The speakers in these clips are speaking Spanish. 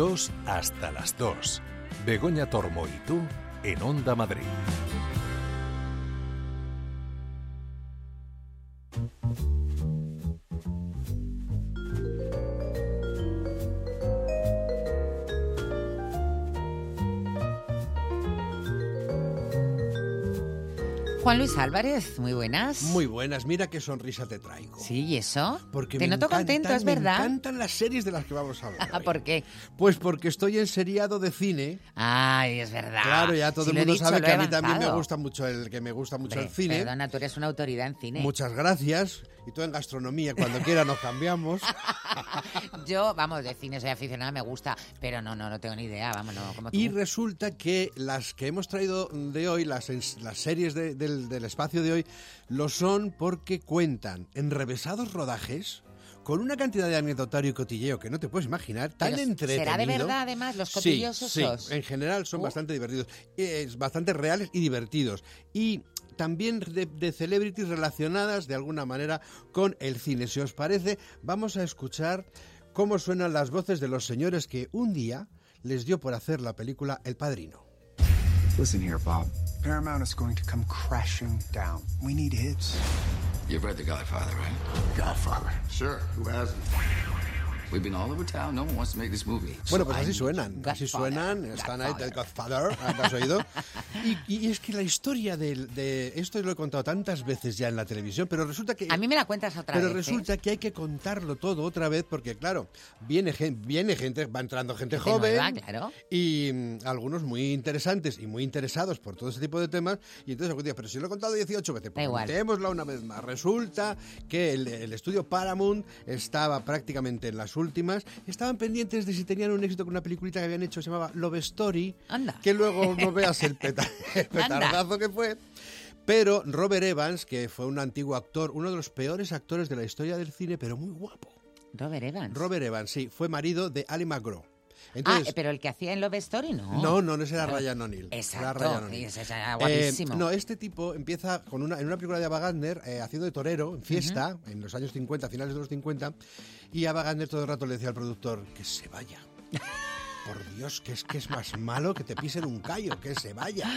2 hasta las 2. Begoña Tormo y tú en Onda Madrid. Juan Luis Álvarez, muy buenas. Muy buenas, mira qué sonrisa te traigo. Sí, ¿y eso? Porque te me noto contento, encantan- es verdad. Me encantan las series de las que vamos a hablar. ¿Por qué? Pues porque estoy en seriado de cine. Ay, es verdad. Claro, ya todo Si el mundo dicho, sabe que a mí también me gusta mucho el que me gusta mucho Hombre, el cine. Perdona, tú eres una autoridad en cine. Muchas gracias. Y tú en gastronomía, cuando quiera nos cambiamos. Yo, vamos, de cine soy aficionada, me gusta, pero no, no, no tengo ni idea, vamos, no, como tú. Y resulta que las que hemos traído de hoy, las series de- del, del espacio de hoy, lo son porque cuentan en revesados rodajes con una cantidad de anecdotario y cotilleo que no te puedes imaginar, tan Pero entretenido. ¿Será de verdad, además, los Sí, cotillos sí, esos? en general son Uh. bastante divertidos, es bastante reales y divertidos. Y también de, de celebrities relacionadas de alguna manera con el cine. Si os parece, vamos a escuchar cómo suenan las voces de los señores que un día les dio por hacer la película El Padrino. Listen here, Bob. Paramount is going to come crashing down. We need hits. You've read The Godfather, right? Godfather. Sure. Who hasn't? Bueno, pues así suenan, así suenan, están ahí. The Godfather, ¿te has oído? Y, y es que la historia del- de, esto lo he contado tantas veces ya en la televisión, pero resulta que... A mí me la cuentas otra Pero vez. ¿eh? resulta que hay que contarlo todo otra vez porque, claro, viene, viene gente, va entrando gente, joven nueva, claro. y mm, algunos muy interesantes y muy interesados por todo ese tipo de temas. Y entonces algún día, pero si lo he contado 18 veces, pues contémosla una vez más. Resulta que el, el estudio Paramount estaba prácticamente en las últimas. Estaban pendientes de si tenían un éxito con una peliculita que habían hecho, se llamaba Love Story. Anda. Que luego no veas el, peta- el Anda. petardazo que fue. Pero Robert Evans, que fue un antiguo actor, uno de los peores actores de la historia del cine, pero muy guapo. Robert Evans. Robert Evans, sí, fue marido de Ali McGraw. Ah, Entonces, eh, pero el que hacía en Love Story, no. no, no, no ese era Claro. Ryan O'Neill. Era Exacto, Ryan O'Neill. ese era Eh, guapísimo. no, este tipo empieza con una, en una película de Ava Gardner eh, haciendo de torero en fiesta, en los años 50, finales de los 50, y Ava Gardner todo el rato le decía al productor que se vaya. Por Dios, que es que es más malo que te pisen un callo, que se vaya.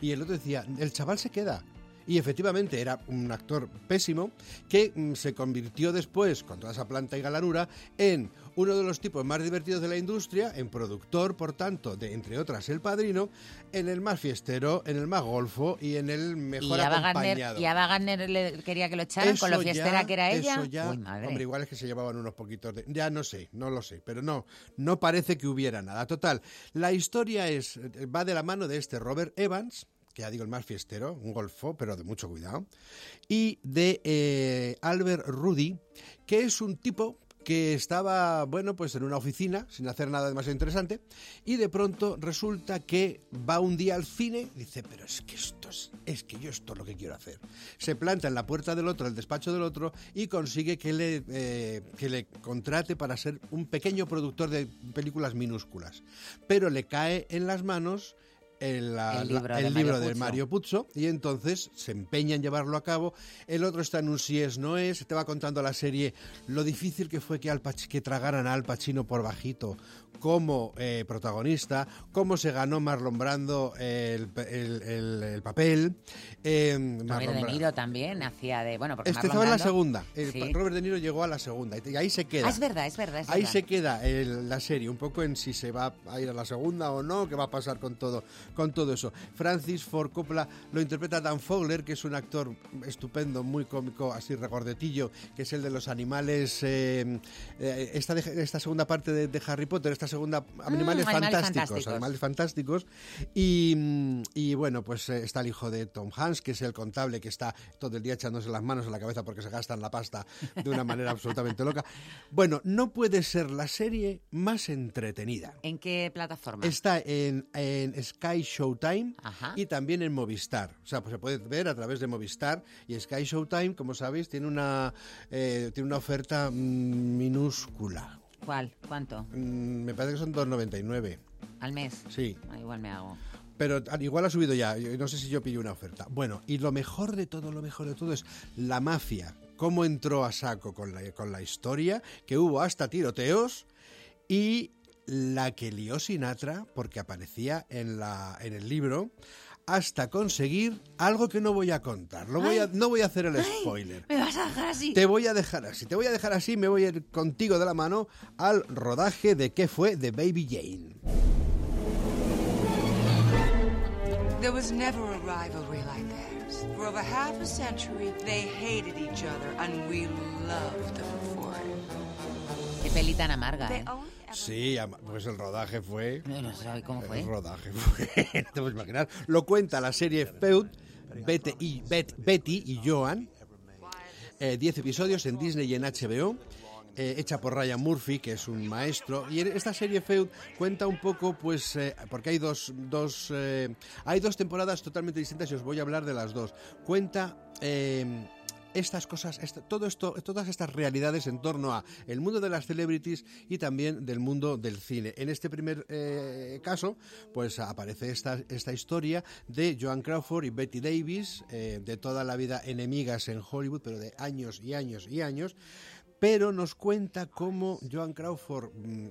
Y el otro decía, el chaval se queda. Y efectivamente era un actor pésimo que mm, se convirtió después, con toda esa planta y galanura, en uno de los tipos más divertidos de la industria, en productor, por tanto, de entre otras El Padrino, en el más fiestero, en el más golfo y en el y mejor Ava acompañado. Gardner, y Ava Gardner le quería que lo echaran con lo fiestera ya- que era ella. eso ya- Uy, madre. Hombre, igual es que se llevaban unos poquitos de... Ya no sé, no lo sé, pero no, no parece que hubiera nada. Total, la historia es va de la mano de este Robert Evans, ya digo el más fiestero, un golfo, pero de mucho cuidado, y de eh, Albert Rudy, que es un tipo que estaba, bueno, pues en una oficina, sin hacer nada demasiado interesante, y de pronto resulta que va un día al cine dice, pero es que esto es, es que yo esto es lo que quiero hacer. Se planta en la puerta del otro, el despacho del otro, y consigue que le, eh, que le contrate para ser un pequeño productor de películas minúsculas. Pero le cae en las manos el, la- El libro la- de Mario de Puzo. Mario Puzo y entonces se empeña en llevarlo a cabo. El otro está en un si es, no es. Te va contando la serie lo difícil que fue que, Al Pac- que tragaran a Al Pacino por bajito como eh, protagonista, cómo se ganó Marlon Brando el, el- el- el papel. eh, Robert Marlon De Niro también hacía de. Bueno, porque Este estaba en la segunda. Sí. Robert De Niro llegó a la segunda y ahí se queda. Ah, es verdad, es verdad. Es Ahí verdad. se queda la serie, un poco en si se va a ir a la segunda o no, qué va a pasar con todo, con todo eso. Francis Ford Coppola lo interpreta Dan Fogler, que es un actor estupendo, muy cómico, así regordetillo, que es el de los animales, eh, eh, esta, de- esta segunda parte de, de Harry Potter, esta segunda, animales, Animales fantásticos, fantásticos. animales fantásticos. Y, mm, y bueno, pues eh, está el hijo de Tom Hanks, que es el contable, que está todo el día echándose las manos en la cabeza porque se gastan la pasta de una manera absolutamente loca. Bueno, no puede ser la serie más entretenida. ¿En qué plataforma? Está en, en Sky Showtime Ajá. y también en Movistar. O sea, pues se puede ver a través de Movistar. Y Sky Showtime, como sabéis, tiene una, eh, tiene una oferta minúscula. ¿Cuál? ¿Cuánto? Mm, me parece que son 2,99. ¿Al mes? Sí. Ah, igual me hago. Pero al- igual ha subido ya, no sé si yo pillo una oferta. Bueno, y lo mejor de todo, lo mejor de todo es la mafia. Cómo entró a saco con la, con la historia, que hubo hasta tiroteos y la que lió Sinatra, porque aparecía en, la, en el libro, hasta conseguir algo que no voy a contar. Lo voy a, no voy a hacer el spoiler. Me vas a dejar así. Te voy a dejar así. Te voy a dejar así. Me voy a ir contigo de la mano al rodaje de qué fue de Baby Jane. There was never a rivalry like theirs. For over half a century, they hated each other, and we loved them for it. Qué peli tan amarga, ¿eh? Sí, pues el rodaje fue... No, cómo fue. El rodaje fue... no te puedes imaginar. Lo cuenta la serie Feud, Betty y, Bet- Betty y Joan. Eh, 10 episodios en Disney y en HBO. eh, hecha por Ryan Murphy, que es un maestro. Y en esta serie Feud cuenta un poco, pues, eh, porque hay dos, dos eh, hay dos temporadas totalmente distintas y os voy a hablar de las dos. Cuenta eh, estas cosas, todo esto, todas estas realidades en torno a el mundo de las celebrities y también del mundo del cine. En este primer eh, caso, pues aparece esta, esta historia de Joan Crawford y Betty Davis, eh, de toda la vida enemigas en Hollywood, pero de años y años y años. Pero nos cuenta cómo Joan Crawford mm,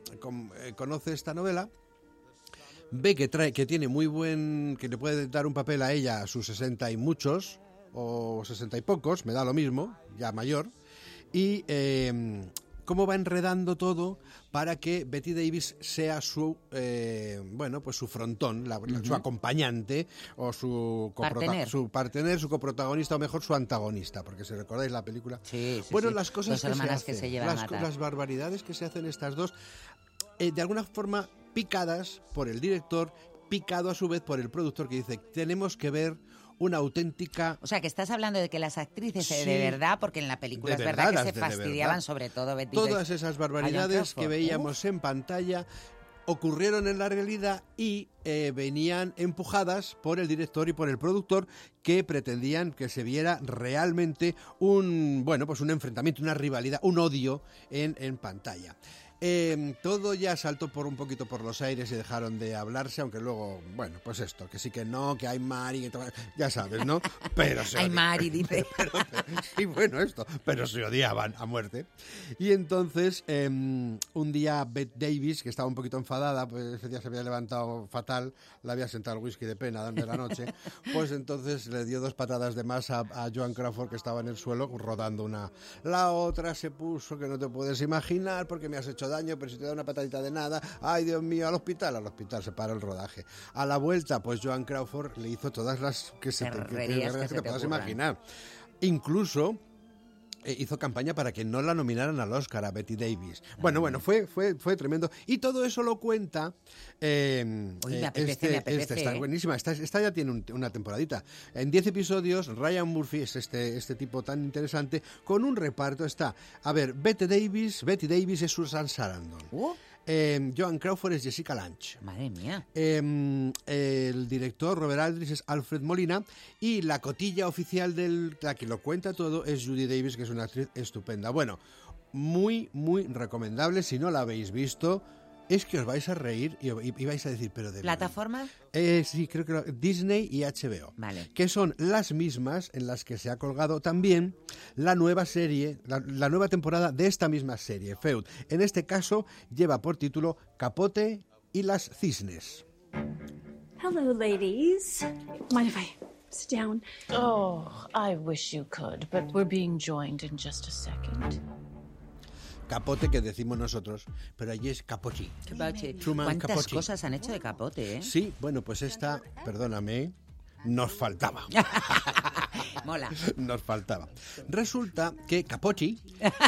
eh, conoce esta novela ve que trae que tiene muy buen que le puede dar un papel a ella a sus 60 y muchos o 60 y pocos me da lo mismo ya mayor y eh, cómo va enredando todo para que Betty Davis sea su eh, bueno pues su frontón la- su acompañante o su Partener. su partener su coprotagonista o mejor su antagonista porque si recordáis la película Sí, sí, bueno sí. las cosas que se, hermanas que hacen, se llevan las barbaridades que se hacen estas dos eh, de alguna forma picadas por el director, picado a su vez por el productor que dice, tenemos que ver una auténtica... O sea, que estás hablando de que las actrices eh, Sí. de verdad, porque en la película es verdad, verdad, que se fastidiaban, sobre todo Betty Todas esas barbaridades que veíamos en pantalla ocurrieron en la realidad y eh, venían empujadas por el director y por el productor que pretendían que se viera realmente un bueno pues un enfrentamiento una rivalidad un odio en, en pantalla Eh, todo ya saltó por un poquito por los aires y dejaron de hablarse, aunque luego, bueno, pues esto, que sí que no, que hay Mari, que ya sabes, ¿no? Pero se Ay, odi- Mari, dice. pero- sí, bueno, esto, pero se odiaban a muerte. Y entonces, eh, un día Beth Davis, que estaba un poquito enfadada, pues ese día se había levantado fatal, le había sentado el whisky de pena de la noche, pues entonces le dio dos patadas de más a, a Joan Crawford, que estaba en el suelo rodando una. La otra se puso, que no te puedes imaginar, porque me has hecho daño, pero si te da una patadita de nada, ay Dios mío, al hospital, al hospital se paró el rodaje. A la vuelta, pues Joan Crawford le hizo todas las que se te, que- que- Perrerías que que se te te puedas imaginar. Incluso hizo campaña para que no la nominaran al Oscar a Betty Davis. Bueno, bueno, fue, fue, fue tremendo. Y todo eso lo cuenta. eh, me eh, apetece, este, me apetece, este está ¿eh? buenísima. Esta, esta ya tiene un- una temporadita. En 10 episodios, Ryan Murphy es este, este tipo tan interesante. Con un reparto está. A ver, Betty Davis, Betty Davis es Susan Sarandon. Uh, Eh, Joan Crawford es Jessica Lange. madre mía. Eh, el director Robert Aldrich es Alfred Molina y la cotilla oficial del la que lo cuenta todo es Judy Davis, que es una actriz estupenda. Bueno, muy, muy recomendable. Si no la habéis visto, es que os vais a reír y, y- y vais a decir, pero de verdad. ¿Plataforma? Eh, sí, creo que lo- Disney y HBO. Vale. Que son las mismas en las que se ha colgado también la nueva serie, la, la nueva temporada de esta misma serie, Feud. En este caso lleva por título Capote y las Cisnes. Hello, ladies. Mind if I sit down? Oh, I wish you could, but we're being joined in just a second. Capote que decimos nosotros, pero allí es Capochi. Truman ¿Cuántas cosas han hecho de capote, eh? Sí, bueno, pues esta, perdóname, nos faltaba. Mola. Nos faltaba. Resulta que Capochi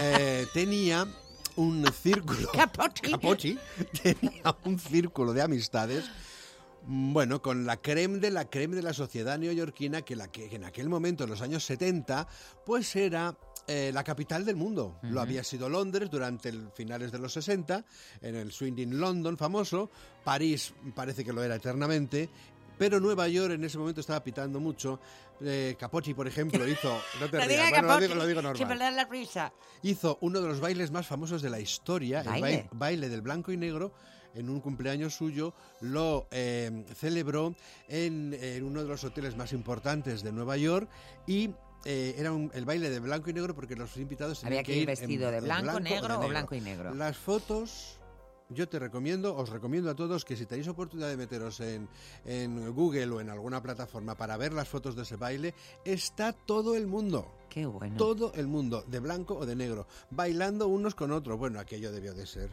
eh, tenía un círculo. Capochi. Capochi tenía un círculo de amistades. Bueno, con la creme de la creme de la sociedad neoyorquina, que, la que en aquel momento, en los años 70, pues era eh, la capital del mundo. Lo había sido Londres durante el finales de los 60, en el Swinging London famoso. París parece que lo era eternamente. Pero Nueva York en ese momento estaba pitando mucho. Eh, por ejemplo, hizo. No te Lo rías, lo digo, lo digo Que normal me da la risa. hizo uno de los bailes más famosos de la historia, el baile del blanco y negro. En un cumpleaños suyo lo eh, celebró en, en uno de los hoteles más importantes de Nueva York y eh, era un- el baile de blanco y negro porque los invitados Había tenían que ir en- vestido de blanco, negro o blanco y negro. Las fotos yo te recomiendo, os recomiendo a todos que si tenéis oportunidad de meteros en, en Google o en alguna plataforma para ver las fotos de ese baile, está todo el mundo. Qué bueno. Todo el mundo, de blanco o de negro, bailando unos con otros. Bueno, aquello debió de ser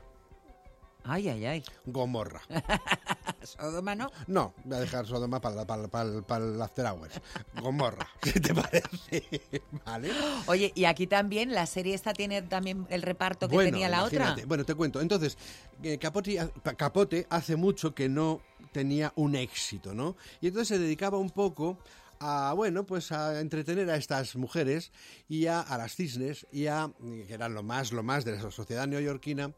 Ay, ay, ay. Gomorra. Sodoma, ¿no? No, voy a dejar Sodoma para, para, para, para el After Hours. Gomorra, ¿qué te parece? ¿Vale? Oye, y aquí también la serie esta tiene también el reparto que tenía la otra. Bueno, te cuento. Entonces, eh, Capote, Capote hace mucho que no tenía un éxito, ¿no? Y entonces se dedicaba un poco a bueno pues a entretener a estas mujeres y a, a las cisnes y a que eran lo más lo más de la sociedad neoyorquina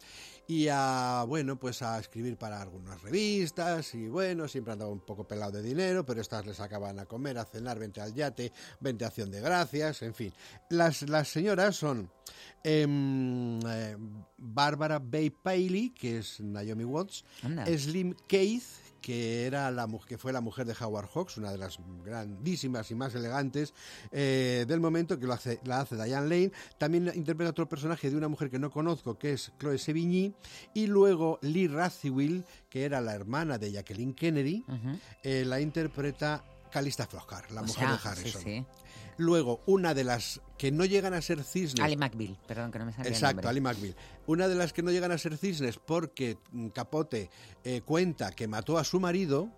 y a bueno pues a escribir para algunas revistas y bueno siempre andaba un poco pelado de dinero pero estas les acaban a comer a cenar vente al yate vente a acción de gracias en fin las las señoras son em, eh, Bárbara Bay Paley que es Naomi Watts Anda. Slim Keith que era la que fue la mujer de Howard Hawks, una de las grandísimas y más elegantes eh, del momento, que lo hace, la hace Diane Lane. También interpreta otro personaje de una mujer que no conozco, que es Chloe Sevigny. Y luego Lee Radziwill, que era la hermana de Jacqueline Kennedy, eh, la interpreta Calista Flockhart, la O mujer sea, de Harrison. sí, sí. Luego, una de las que no llegan a ser cisnes. Ali McBeal, perdón que no me salía el Exacto, nombre. Ali McBeal. Una de las que no llegan a ser cisnes porque mm, Capote eh, cuenta que mató a su marido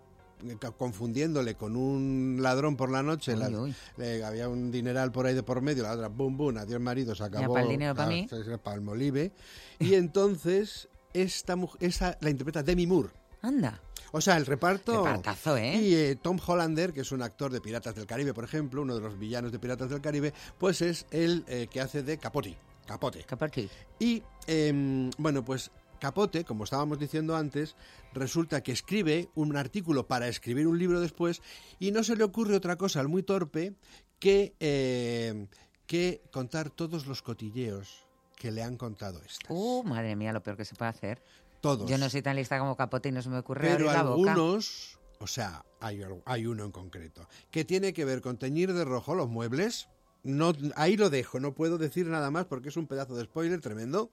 eh, confundiéndole con un ladrón por la noche, Uy, las- uy. eh, había un dineral por ahí de por medio, la otra, bum, bum, adiós marido, se acabó. pa'l dinero pa' claro, mí. sí, pa'l molive. Y entonces, esta mujer, esa la interpreta Demi Moore. Anda. O sea, el reparto. Repartazo, ¿eh? Y eh, Tom Hollander, que es un actor de Piratas del Caribe, por ejemplo, uno de los villanos de Piratas del Caribe, pues es el eh, que hace de Capote. Capote. Capote. Y em, bueno, pues Capote, como estábamos diciendo antes, resulta que escribe un artículo para escribir un libro después y no se le ocurre otra cosa al muy torpe que, em, que contar todos los cotilleos que le han contado estas. Uh, madre mía, lo peor que se puede hacer. Todos. Yo no soy tan lista como Capote y no se me ocurre Pero abrir la boca. algunos, o sea, hay, hay uno en concreto, que tiene que ver con teñir de rojo los muebles. No, ahí lo dejo, no puedo decir nada más porque es un pedazo de spoiler tremendo.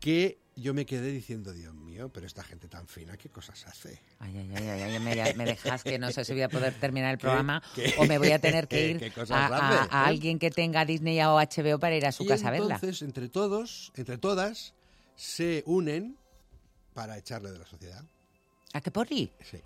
Que yo me quedé diciendo, Dios mío, pero esta gente tan fina, ¿qué cosas hace? Ay, ay, ay, ay, ay, me, me dejas que no sé si voy a poder terminar el ¿Qué- programa qué- o me voy a tener que ir a, a- hace, a alguien que tenga Disney o HBO para ir a su y casa a verla. entonces, entre todos, entre todas, se unen para echarle de la sociedad. ¿A qué porri? Sí.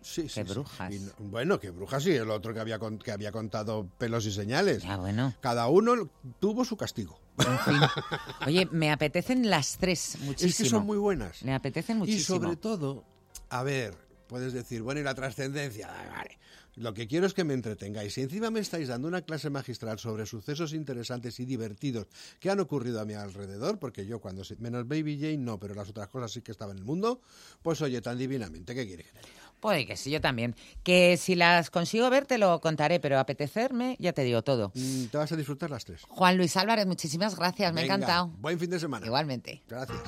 Sí, sí, qué sí. brujas. Y no- bueno, qué brujas sí, el otro que había, con- que había contado pelos y señales. Ya, bueno. Cada uno tuvo su castigo. En fin. Oye, me apetecen las tres muchísimo. Es que son muy buenas. Me apetecen Y muchísimo. sobre todo, a ver, puedes decir, bueno, y la trascendencia, vale. Lo que quiero es que me entretengáis. Si encima me estáis dando una clase magistral sobre sucesos interesantes y divertidos que han ocurrido a mi alrededor, porque yo cuando, menos Baby Jane no, pero las otras cosas sí que estaban en el mundo, pues oye, tan divinamente, ¿qué quieres que te diga? Puede que sí, yo también. Que si las consigo ver te lo contaré, pero apetecerme, ya te digo todo. Mm, Te vas a disfrutar las tres. Juan Luis Álvarez, muchísimas gracias, me ha encantado. Buen fin de semana. Igualmente. Gracias.